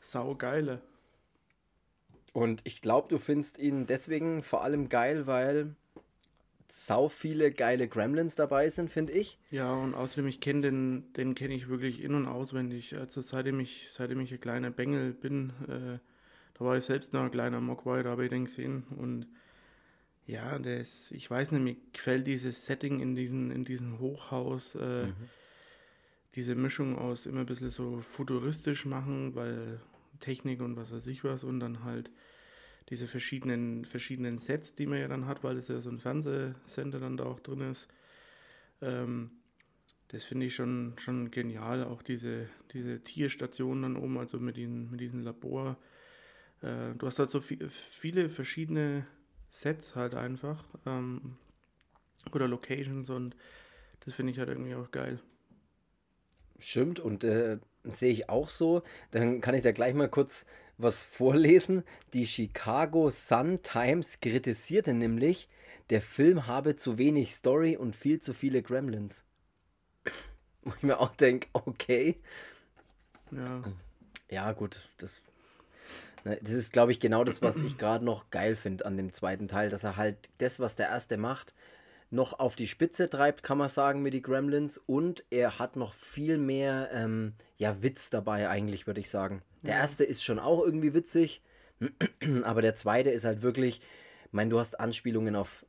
saugeiler. Und ich glaube, du findest ihn deswegen vor allem geil, weil sau viele geile Gremlins dabei sind, finde ich. Ja, und außerdem, ich kenne den, den kenne ich wirklich in- und auswendig. Also seitdem ich, seitdem ich ein kleiner Bengel bin, äh, da war ich selbst noch ein kleiner Mogwai, da habe ich den gesehen. Und ja, ist, ich weiß nicht, mir gefällt dieses Setting in diesem in diesen Hochhaus, äh, mhm. diese Mischung aus immer ein bisschen so futuristisch machen, weil Technik und was weiß ich was und dann halt diese verschiedenen, verschiedenen Sets, die man ja dann hat, weil es ja so ein Fernsehsender dann da auch drin ist. Ähm, das finde ich schon, schon genial. Auch diese, diese Tierstation dann oben, also mit, den, mit diesem Labor, äh, du hast halt so viel, viele verschiedene Sets halt einfach ähm, oder Locations und das finde ich halt irgendwie auch geil. Stimmt und äh, sehe ich auch so. Dann kann ich da gleich mal kurz was vorlesen. Die Chicago Sun Times kritisierte nämlich, der Film habe zu wenig Story und viel zu viele Gremlins. Wo ich mir auch denke, okay. Ja. Ja, gut, das das ist, glaube ich, genau das, was ich gerade noch geil finde an dem zweiten Teil, dass er halt das, was der erste macht, noch auf die Spitze treibt, kann man sagen, mit die Gremlins. Und er hat noch viel mehr ähm, ja, Witz dabei, eigentlich, würde ich sagen. Der erste ist schon auch irgendwie witzig, aber der zweite ist halt wirklich, ich meine, du hast Anspielungen auf,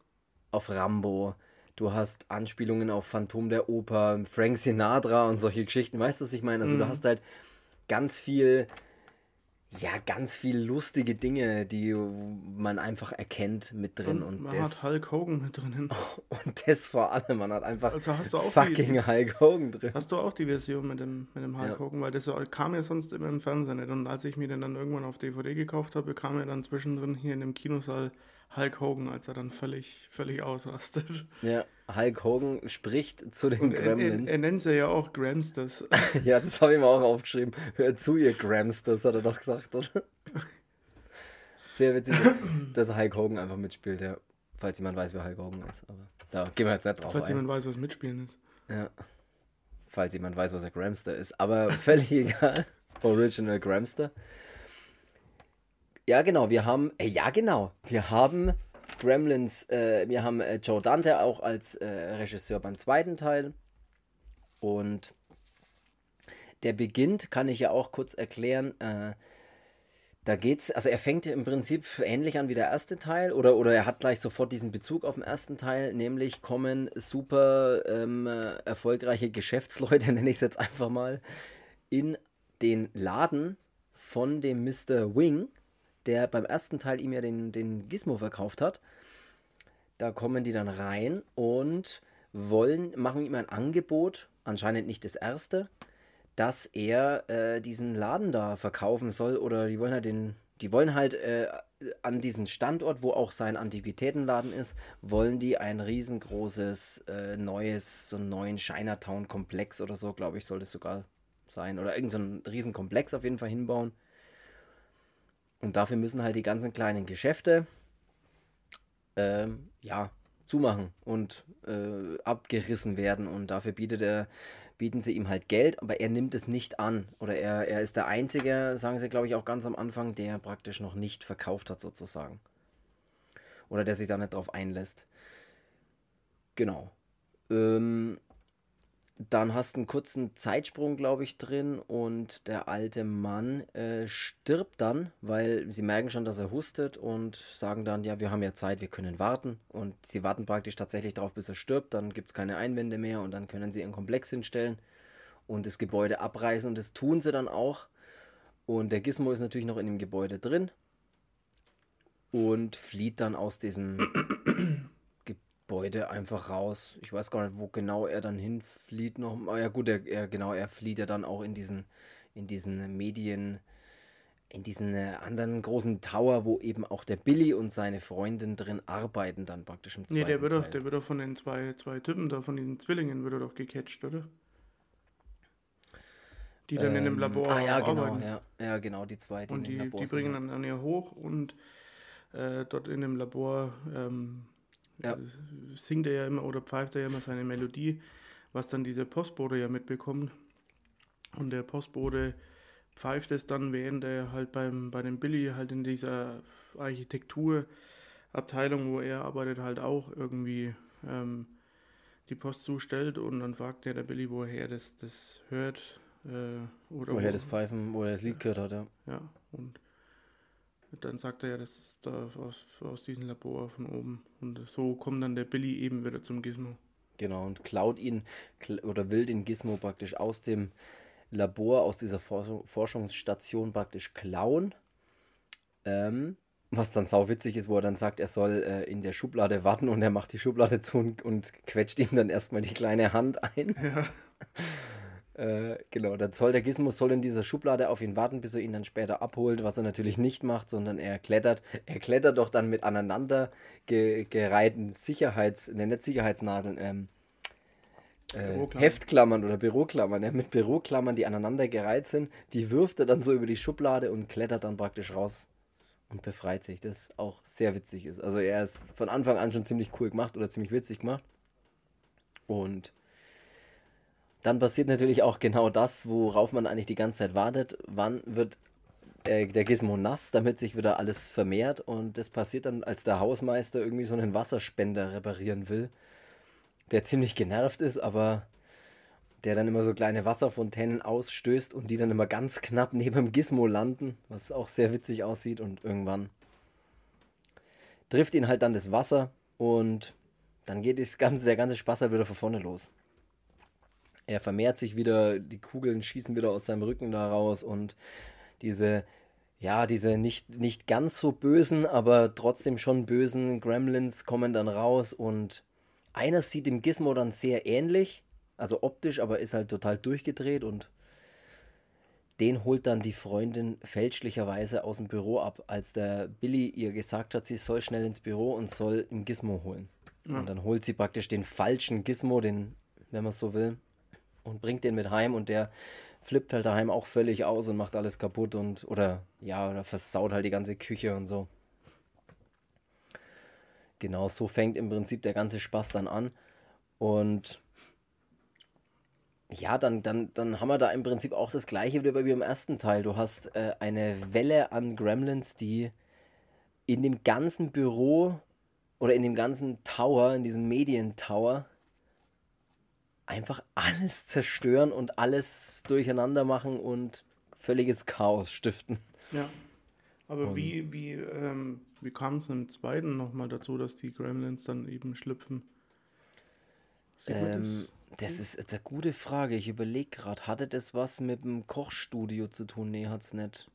auf Rambo, du hast Anspielungen auf Phantom der Oper, Frank Sinatra und solche Geschichten. Weißt du, was ich meine? Also, mhm. du hast halt ganz viel ja, ganz viel lustige Dinge, die man einfach erkennt mit drin. Und, und man das, hat Hulk Hogan mit drin. Und das vor allem, man hat einfach also hast du auch fucking die, Hulk Hogan drin. Hast du auch die Version mit dem, mit dem Hulk ja. Hogan? Weil das kam ja sonst immer im Fernsehen nicht. Und als ich mir den dann irgendwann auf DVD gekauft habe, kam ja dann zwischendrin hier in dem Kinosaal Hulk Hogan, als er dann völlig, völlig ausrastet. Ja, Hulk Hogan spricht zu den Gremlins. Er, er, er, nennt sie ja auch Gramsters. ja, das habe ich mir auch aufgeschrieben. Hör zu, ihr Gramsters, hat er doch gesagt, oder? Sehr witzig, dass Hulk Hogan einfach mitspielt, ja. Falls jemand weiß, wer Hulk Hogan ist. Aber da gehen wir jetzt nicht drauf Falls ein. jemand weiß, was mitspielen ist. Ja. Falls jemand weiß, was der Gramster ist. Aber völlig egal. Original Gramster. Ja, genau, wir haben, äh, ja, genau, wir haben Gremlins, äh, wir haben äh, Joe Dante auch als äh, Regisseur beim zweiten Teil. Und der beginnt, kann ich ja auch kurz erklären, äh, da geht's, also er fängt im Prinzip ähnlich an wie der erste Teil oder, oder er hat gleich sofort diesen Bezug auf den ersten Teil, nämlich kommen super ähm, erfolgreiche Geschäftsleute, nenne ich es jetzt einfach mal, in den Laden von dem Mr. Wing, der beim ersten Teil ihm ja den, den Gizmo verkauft hat. Da kommen die dann rein und wollen, machen ihm ein Angebot, anscheinend nicht das erste, dass er äh, diesen Laden da verkaufen soll oder die wollen halt den, die wollen halt äh, an diesen Standort, wo auch sein Antiquitätenladen ist, wollen die ein riesengroßes äh, neues, so einen neuen Chinatown-Komplex oder so, glaube ich, soll das sogar sein. Oder irgendein so Riesenkomplex auf jeden Fall hinbauen. Und dafür müssen halt die ganzen kleinen Geschäfte ähm, ja, zumachen und äh, abgerissen werden. Und dafür bietet er, bieten sie ihm halt Geld, aber er nimmt es nicht an. Oder er, er ist der Einzige, sagen sie, glaube ich, auch ganz am Anfang, der praktisch noch nicht verkauft hat, sozusagen. Oder der sich da nicht drauf einlässt. Genau. Ähm, dann hast du einen kurzen Zeitsprung, glaube ich, drin und der alte Mann äh, stirbt dann, weil sie merken schon, dass er hustet und sagen dann, ja, wir haben ja Zeit, wir können warten. Und sie warten praktisch tatsächlich darauf, bis er stirbt. Dann gibt es keine Einwände mehr und dann können sie ihren Komplex hinstellen und das Gebäude abreißen. Und das tun sie dann auch. Und der Gizmo ist natürlich noch in dem Gebäude drin und flieht dann aus diesem Gebäude einfach raus. Ich weiß gar nicht, wo genau er dann hinflieht noch. Ah ja gut, er, er, genau, er flieht ja dann auch in diesen, in diesen Medien, in diesen äh, anderen großen Tower, wo eben auch der Billy und seine Freundin drin arbeiten, dann praktisch im zweiten Nee, der wird, Teil. Doch, der wird doch von den zwei, zwei Typen da, von diesen Zwillingen, wird er doch gecatcht, oder? Die dann ähm, in dem ähm, Labor ah, ja, genau, arbeiten. Ja, ja, genau, die zwei, die Und die, die bringen dann, dann hier hoch und äh, dort in dem Labor ähm, ja. singt er ja immer oder pfeift er ja immer seine Melodie, was dann dieser Postbote ja mitbekommt. Und der Postbote pfeift es dann, während er halt beim, bei dem Billy halt in dieser Architekturabteilung, wo er arbeitet, halt auch irgendwie ähm, die Post zustellt und dann fragt der, der Billy, woher er das, das hört. Äh, oder woher wo, das Pfeifen, wo er das Lied gehört hat, ja. Ja, und dann sagt er ja, das ist da aus, aus diesem Labor von oben. Und so kommt dann der Billy eben wieder zum Gizmo. Genau, und klaut ihn oder will den Gizmo praktisch aus dem Labor, aus dieser Forschungsstation praktisch klauen. Ähm, was dann sau witzig ist, wo er dann sagt, er soll äh, in der Schublade warten und er macht die Schublade zu und, und quetscht ihm dann erstmal die kleine Hand ein. Ja. Äh, genau, der Zoll der Gizmo soll in dieser Schublade auf ihn warten, bis er ihn dann später abholt, was er natürlich nicht macht, sondern er klettert. Er klettert doch dann mit aneinander ge gereihten Sicherheits-, ne, nicht Sicherheitsnadeln, ähm, äh, Heftklammern oder Büroklammern, ja, mit Büroklammern, die aneinander gereiht sind, die wirft er dann so über die Schublade und klettert dann praktisch raus und befreit sich, das auch sehr witzig ist. Also er ist von Anfang an schon ziemlich cool gemacht oder ziemlich witzig gemacht. Und dann passiert natürlich auch genau das, worauf man eigentlich die ganze Zeit wartet. Wann wird äh, der Gizmo nass, damit sich wieder alles vermehrt? Und das passiert dann, als der Hausmeister irgendwie so einen Wasserspender reparieren will, der ziemlich genervt ist, aber der dann immer so kleine Wasserfontänen ausstößt und die dann immer ganz knapp neben dem Gizmo landen, was auch sehr witzig aussieht. Und irgendwann trifft ihn halt dann das Wasser und dann geht das ganze, der ganze Spaß halt wieder von vorne los er vermehrt sich wieder, die Kugeln schießen wieder aus seinem Rücken da raus und diese, ja, diese nicht, nicht ganz so bösen, aber trotzdem schon bösen Gremlins kommen dann raus und einer sieht dem Gizmo dann sehr ähnlich, also optisch, aber ist halt total durchgedreht und den holt dann die Freundin fälschlicherweise aus dem Büro ab, als der Billy ihr gesagt hat, sie soll schnell ins Büro und soll ein Gizmo holen. Ja. Und dann holt sie praktisch den falschen Gizmo, den, wenn man es so will, und bringt den mit heim und der flippt halt daheim auch völlig aus und macht alles kaputt und oder ja, oder versaut halt die ganze Küche und so. Genau, so fängt im Prinzip der ganze Spaß dann an. Und ja, dann, dann, dann haben wir da im Prinzip auch das gleiche wie im ersten Teil. Du hast äh, eine Welle an Gremlins, die in dem ganzen Büro oder in dem ganzen Tower, in diesem Medientower, einfach alles zerstören und alles durcheinander machen und völliges Chaos stiften. Ja. Aber und wie, wie, ähm, wie kam es im zweiten nochmal dazu, dass die Gremlins dann eben schlüpfen? Ähm, das? ist eine gute Frage. Ich überlege gerade, hatte das was mit dem Kochstudio zu tun? Nee, hat es nicht.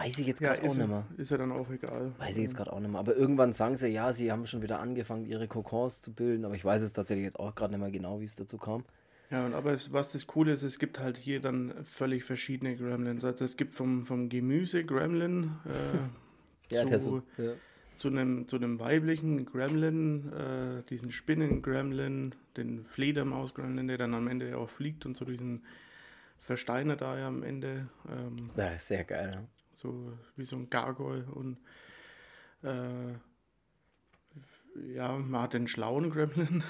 Weiß ich jetzt gerade ja, auch nicht mehr. Ist ja dann auch egal. Weiß ich jetzt gerade auch nicht mehr. Aber irgendwann sagen sie, ja, sie haben schon wieder angefangen, ihre Kokons zu bilden. Aber ich weiß es tatsächlich jetzt auch gerade nicht mehr genau, wie es dazu kam. Ja, und aber es, was das Coole ist, es gibt halt hier dann völlig verschiedene Gremlins. Also es gibt vom, vom Gemüse Gremlin äh, ja, zu, so, ja. zu, einem, zu einem weiblichen Gremlin, äh, diesen Spinnen-Gremlin, den Fledermaus-Gremlin, der dann am Ende auch fliegt und so diesen Versteiner da ja am Ende. Ähm, ja, sehr geil. Ja so wie so ein Gargoyle und äh, ja, man hat den schlauen Gremlin.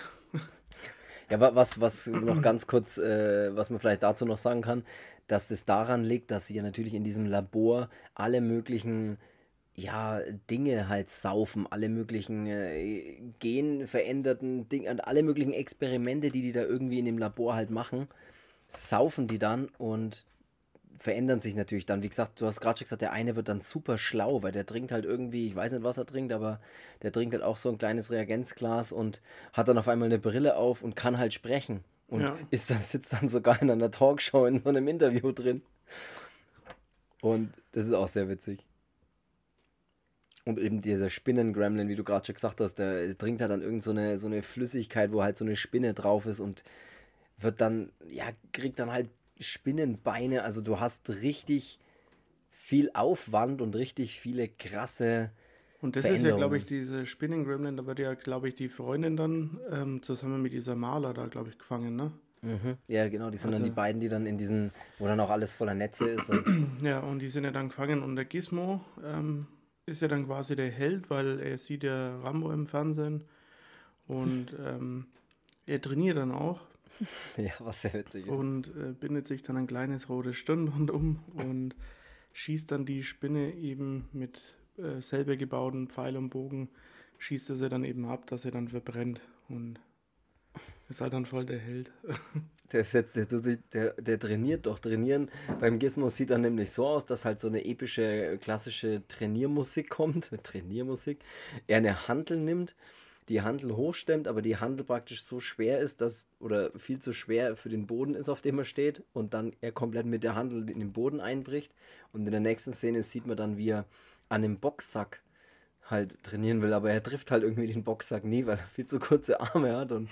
ja, was, was noch ganz kurz, äh, was man vielleicht dazu noch sagen kann, dass das daran liegt, dass sie ja natürlich in diesem Labor alle möglichen ja, Dinge halt saufen, alle möglichen äh, genveränderten Dinge, alle möglichen Experimente, die die da irgendwie in dem Labor halt machen, saufen die dann und verändern sich natürlich dann. Wie gesagt, du hast gerade schon gesagt, der eine wird dann super schlau, weil der trinkt halt irgendwie, ich weiß nicht, was er trinkt, aber der trinkt halt auch so ein kleines Reagenzglas und hat dann auf einmal eine Brille auf und kann halt sprechen. Und ja. ist dann, sitzt dann sogar in einer Talkshow in so einem Interview drin. Und das ist auch sehr witzig. Und eben dieser Spinnen-Gremlin, wie du gerade schon gesagt hast, der trinkt halt dann irgend so eine, so eine Flüssigkeit, wo halt so eine Spinne drauf ist und wird dann, ja, kriegt dann halt Spinnenbeine. Also du hast richtig viel Aufwand und richtig viele krasse. Und das ist ja, glaube ich, diese Spinnen-Gremlin, da wird ja, glaube ich, die Freundin dann ähm, zusammen mit dieser Maler da, glaube ich, gefangen, ne? Mhm. Ja, genau, die sind also, dann die beiden, die dann in diesen, wo dann auch alles voller Netze ist. Und ja, und die sind ja dann gefangen und der Gizmo ähm, ist ja dann quasi der Held, weil er sieht ja Rambo im Fernsehen und ähm, er trainiert dann auch ja, was sehr witzig ist. Und äh, bindet sich dann ein kleines rotes Stirnband um und schießt dann die Spinne eben mit äh, selber gebauten Pfeil und Bogen, schießt er sie dann eben ab, dass er dann verbrennt. Und ist halt dann voll der Held. Der, setzt, der, der, der trainiert doch. Trainieren beim Gizmo sieht dann nämlich so aus, dass halt so eine epische, klassische Trainiermusik kommt. Trainiermusik. Er eine Hantel nimmt die Handel hochstemmt, aber die Handel praktisch so schwer ist, dass, oder viel zu schwer für den Boden ist, auf dem er steht, und dann er komplett mit der Handel in den Boden einbricht. Und in der nächsten Szene sieht man dann, wie er an dem Boxsack halt trainieren will, aber er trifft halt irgendwie den Boxsack nie, weil er viel zu kurze Arme hat und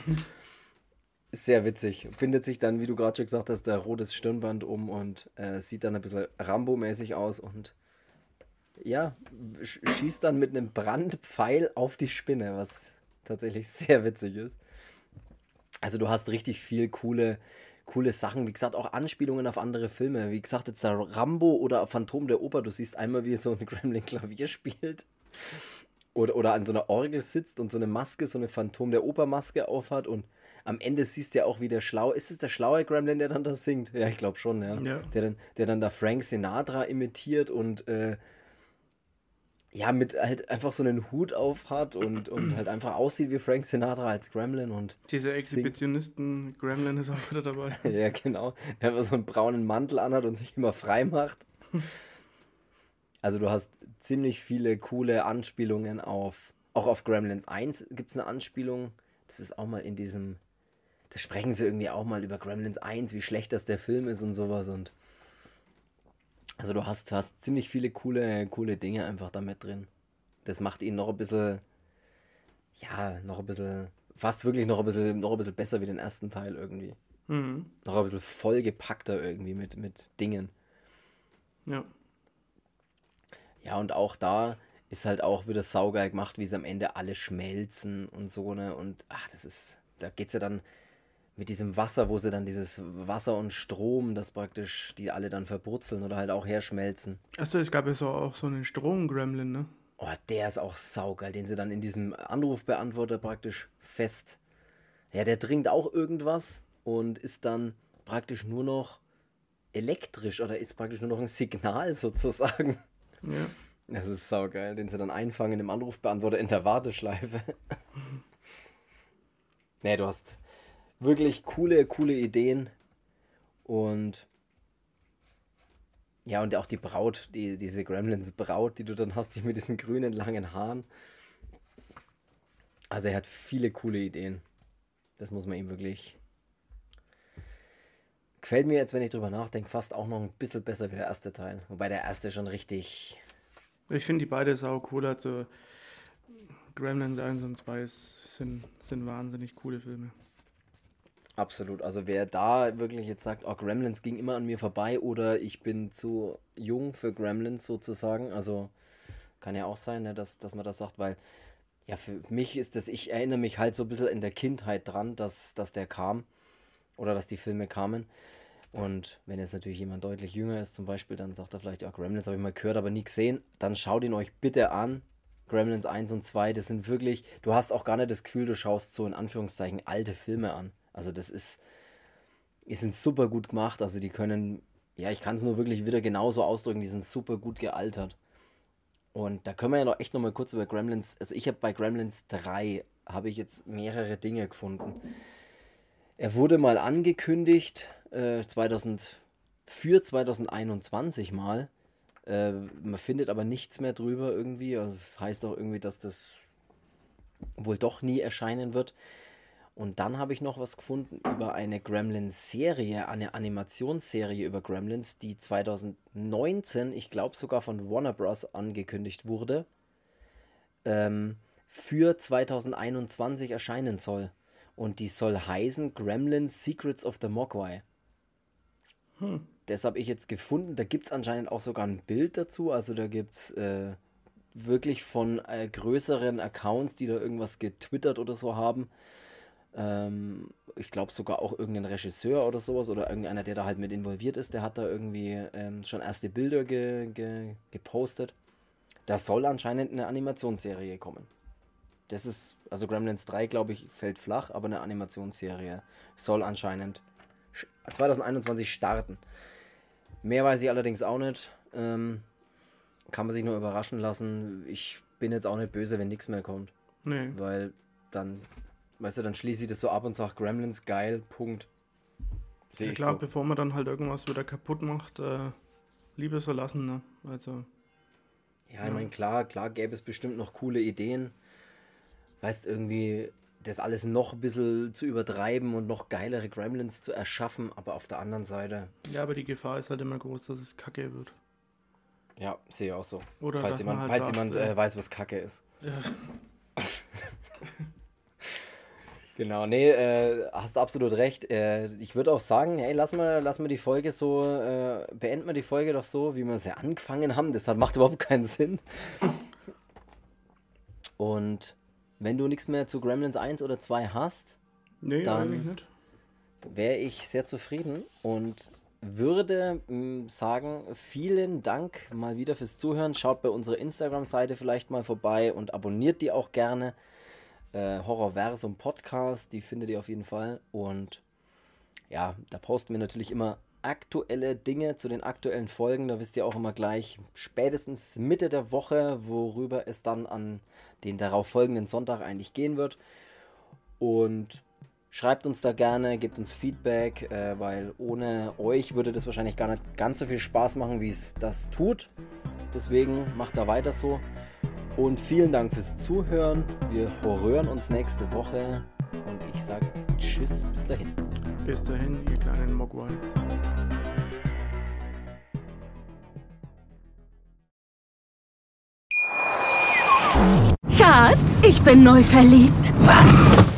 ist sehr witzig. Findet sich dann, wie du gerade schon gesagt hast, der rotes Stirnband um und äh, sieht dann ein bisschen Rambo-mäßig aus und ja, schießt dann mit einem Brandpfeil auf die Spinne, was tatsächlich sehr witzig ist. Also du hast richtig viel coole, coole Sachen. Wie gesagt, auch Anspielungen auf andere Filme. Wie gesagt, jetzt der Rambo oder Phantom der Oper. Du siehst einmal, wie so ein Gremlin Klavier spielt. Oder, oder an so einer Orgel sitzt und so eine Maske, so eine Phantom der Oper Maske aufhat. Und am Ende siehst du ja auch, wie der schlau. Ist es der schlaue Gremlin, der dann da singt? Ja, ich glaube schon, ja. ja. Der, dann, der dann da Frank Sinatra imitiert und äh, ja, mit halt einfach so einen Hut auf hat und, und halt einfach aussieht wie Frank Sinatra als Gremlin und. Dieser Exhibitionisten-Gremlin ist auch wieder dabei. ja, genau. Der einfach so einen braunen Mantel anhat und sich immer frei macht. Also du hast ziemlich viele coole Anspielungen auf. Auch auf Gremlins 1 gibt es eine Anspielung. Das ist auch mal in diesem. Da sprechen sie irgendwie auch mal über Gremlins 1, wie schlecht das der Film ist und sowas und. Also du hast, hast ziemlich viele coole, coole Dinge einfach damit drin. Das macht ihn noch ein bisschen, ja, noch ein bisschen, fast wirklich noch ein bisschen, noch ein bisschen besser wie den ersten Teil irgendwie. Mhm. Noch ein bisschen vollgepackter irgendwie mit, mit Dingen. Ja. Ja, und auch da ist halt auch wieder saugeil gemacht, wie sie am Ende alle schmelzen und so, ne? Und ach, das ist, da geht's ja dann mit diesem Wasser, wo sie dann dieses Wasser und Strom, das praktisch die alle dann verbrutzeln oder halt auch herschmelzen. Achso, es gab ja so auch so einen Strom-Gremlin, ne? Oh, der ist auch saugeil, den sie dann in diesem Anrufbeantworter praktisch fest. Ja, der trinkt auch irgendwas und ist dann praktisch nur noch elektrisch oder ist praktisch nur noch ein Signal sozusagen. Ja. Das ist saugeil, den sie dann einfangen im Anrufbeantworter in der Warteschleife. nee, du hast wirklich coole, coole Ideen. Und ja, und auch die Braut, die, diese Gremlins-Braut, die du dann hast, die mit diesen grünen langen Haaren. Also er hat viele coole Ideen. Das muss man ihm wirklich. Gefällt mir jetzt, wenn ich drüber nachdenke, fast auch noch ein bisschen besser wie der erste Teil. Wobei der erste schon richtig ich finde die beide sau cool. Also Gremlins 1 und 2 sind, sind wahnsinnig coole Filme. Absolut. Also wer da wirklich jetzt sagt, oh, Gremlins ging immer an mir vorbei oder ich bin zu jung für Gremlins sozusagen, also kann ja auch sein, ne, dass, dass man das sagt, weil ja, für mich ist das, ich erinnere mich halt so ein bisschen in der Kindheit dran, dass, dass der kam oder dass die Filme kamen. Und wenn jetzt natürlich jemand deutlich jünger ist, zum Beispiel, dann sagt er vielleicht, ja, Gremlins habe ich mal gehört, aber nie gesehen. Dann schaut ihn euch bitte an. Gremlins 1 und 2, das sind wirklich, du hast auch gar nicht das Gefühl, du schaust so in Anführungszeichen alte Filme an. Also das ist, die sind super gut gemacht. Also die können, ja, ich kann es nur wirklich wieder genauso ausdrücken, die sind super gut gealtert. Und da können wir ja noch echt noch mal kurz über Gremlins, also ich habe bei Gremlins 3, habe ich jetzt mehrere Dinge gefunden. Er wurde mal angekündigt, äh, 2000, für 2021 mal. Äh, man findet aber nichts mehr drüber irgendwie. Also das heißt auch irgendwie, dass das wohl doch nie erscheinen wird. Und dann habe ich noch was gefunden über eine Gremlins-Serie, eine Animationsserie über Gremlins, die 2019, ich glaube sogar von Warner Bros. angekündigt wurde, ähm, für 2021 erscheinen soll. Und die soll heißen Gremlins Secrets of the Mogwai. Hm. Das habe ich jetzt gefunden. Da gibt es anscheinend auch sogar ein Bild dazu. Also da gibt es äh, wirklich von äh, größeren Accounts, die da irgendwas getwittert oder so haben. Ähm, ich glaube sogar auch irgendein Regisseur oder sowas oder irgendeiner, der da halt mit involviert ist, der hat da irgendwie ähm, schon erste Bilder ge ge gepostet. Da soll anscheinend eine Animationsserie kommen. Das ist, also Gremlins 3, glaube ich, fällt flach, aber eine Animationsserie soll anscheinend 2021 starten. Mehr weiß ich allerdings auch nicht. Ähm, kann man sich nur überraschen lassen. Ich bin jetzt auch nicht böse, wenn nichts mehr kommt. Nee. Weil dann, weißt du, dann schließe ich das so ab und sage Gremlins geil, Punkt. Sehe ja, klar, so. bevor man dann halt irgendwas wieder kaputt macht, äh, lieber so lassen, ne? Also. Ja, ich meine, klar, klar gäbe es bestimmt noch coole Ideen. Weißt irgendwie, das alles noch ein bisschen zu übertreiben und noch geilere Gremlins zu erschaffen, aber auf der anderen Seite. Ja, aber die Gefahr ist halt immer groß, dass es kacke wird. Ja, sehe ich auch so. Oder falls jemand, halt falls sagt, jemand äh, weiß, was kacke ist. Ja. genau, nee, äh, hast absolut recht. Äh, ich würde auch sagen, hey, lass mal, lass mal die Folge so, äh, beenden wir die Folge doch so, wie wir sie angefangen haben. Das macht überhaupt keinen Sinn. Und wenn du nichts mehr zu Gremlins 1 oder 2 hast, nee, dann wäre ich sehr zufrieden und würde mh, sagen, vielen Dank mal wieder fürs Zuhören. Schaut bei unserer Instagram-Seite vielleicht mal vorbei und abonniert die auch gerne. Äh, Horrorversum Podcast, die findet ihr auf jeden Fall. Und ja, da posten wir natürlich immer aktuelle Dinge zu den aktuellen Folgen. Da wisst ihr auch immer gleich spätestens Mitte der Woche, worüber es dann an den darauf folgenden Sonntag eigentlich gehen wird. Und schreibt uns da gerne, gebt uns Feedback, äh, weil ohne euch würde das wahrscheinlich gar nicht ganz so viel Spaß machen, wie es das tut. Deswegen macht da weiter so. Und vielen Dank fürs Zuhören. Wir hören uns nächste Woche. Und ich sage Tschüss, bis dahin. Bis dahin, ihr kleinen Mogwai. Schatz, ich bin neu verliebt. Was?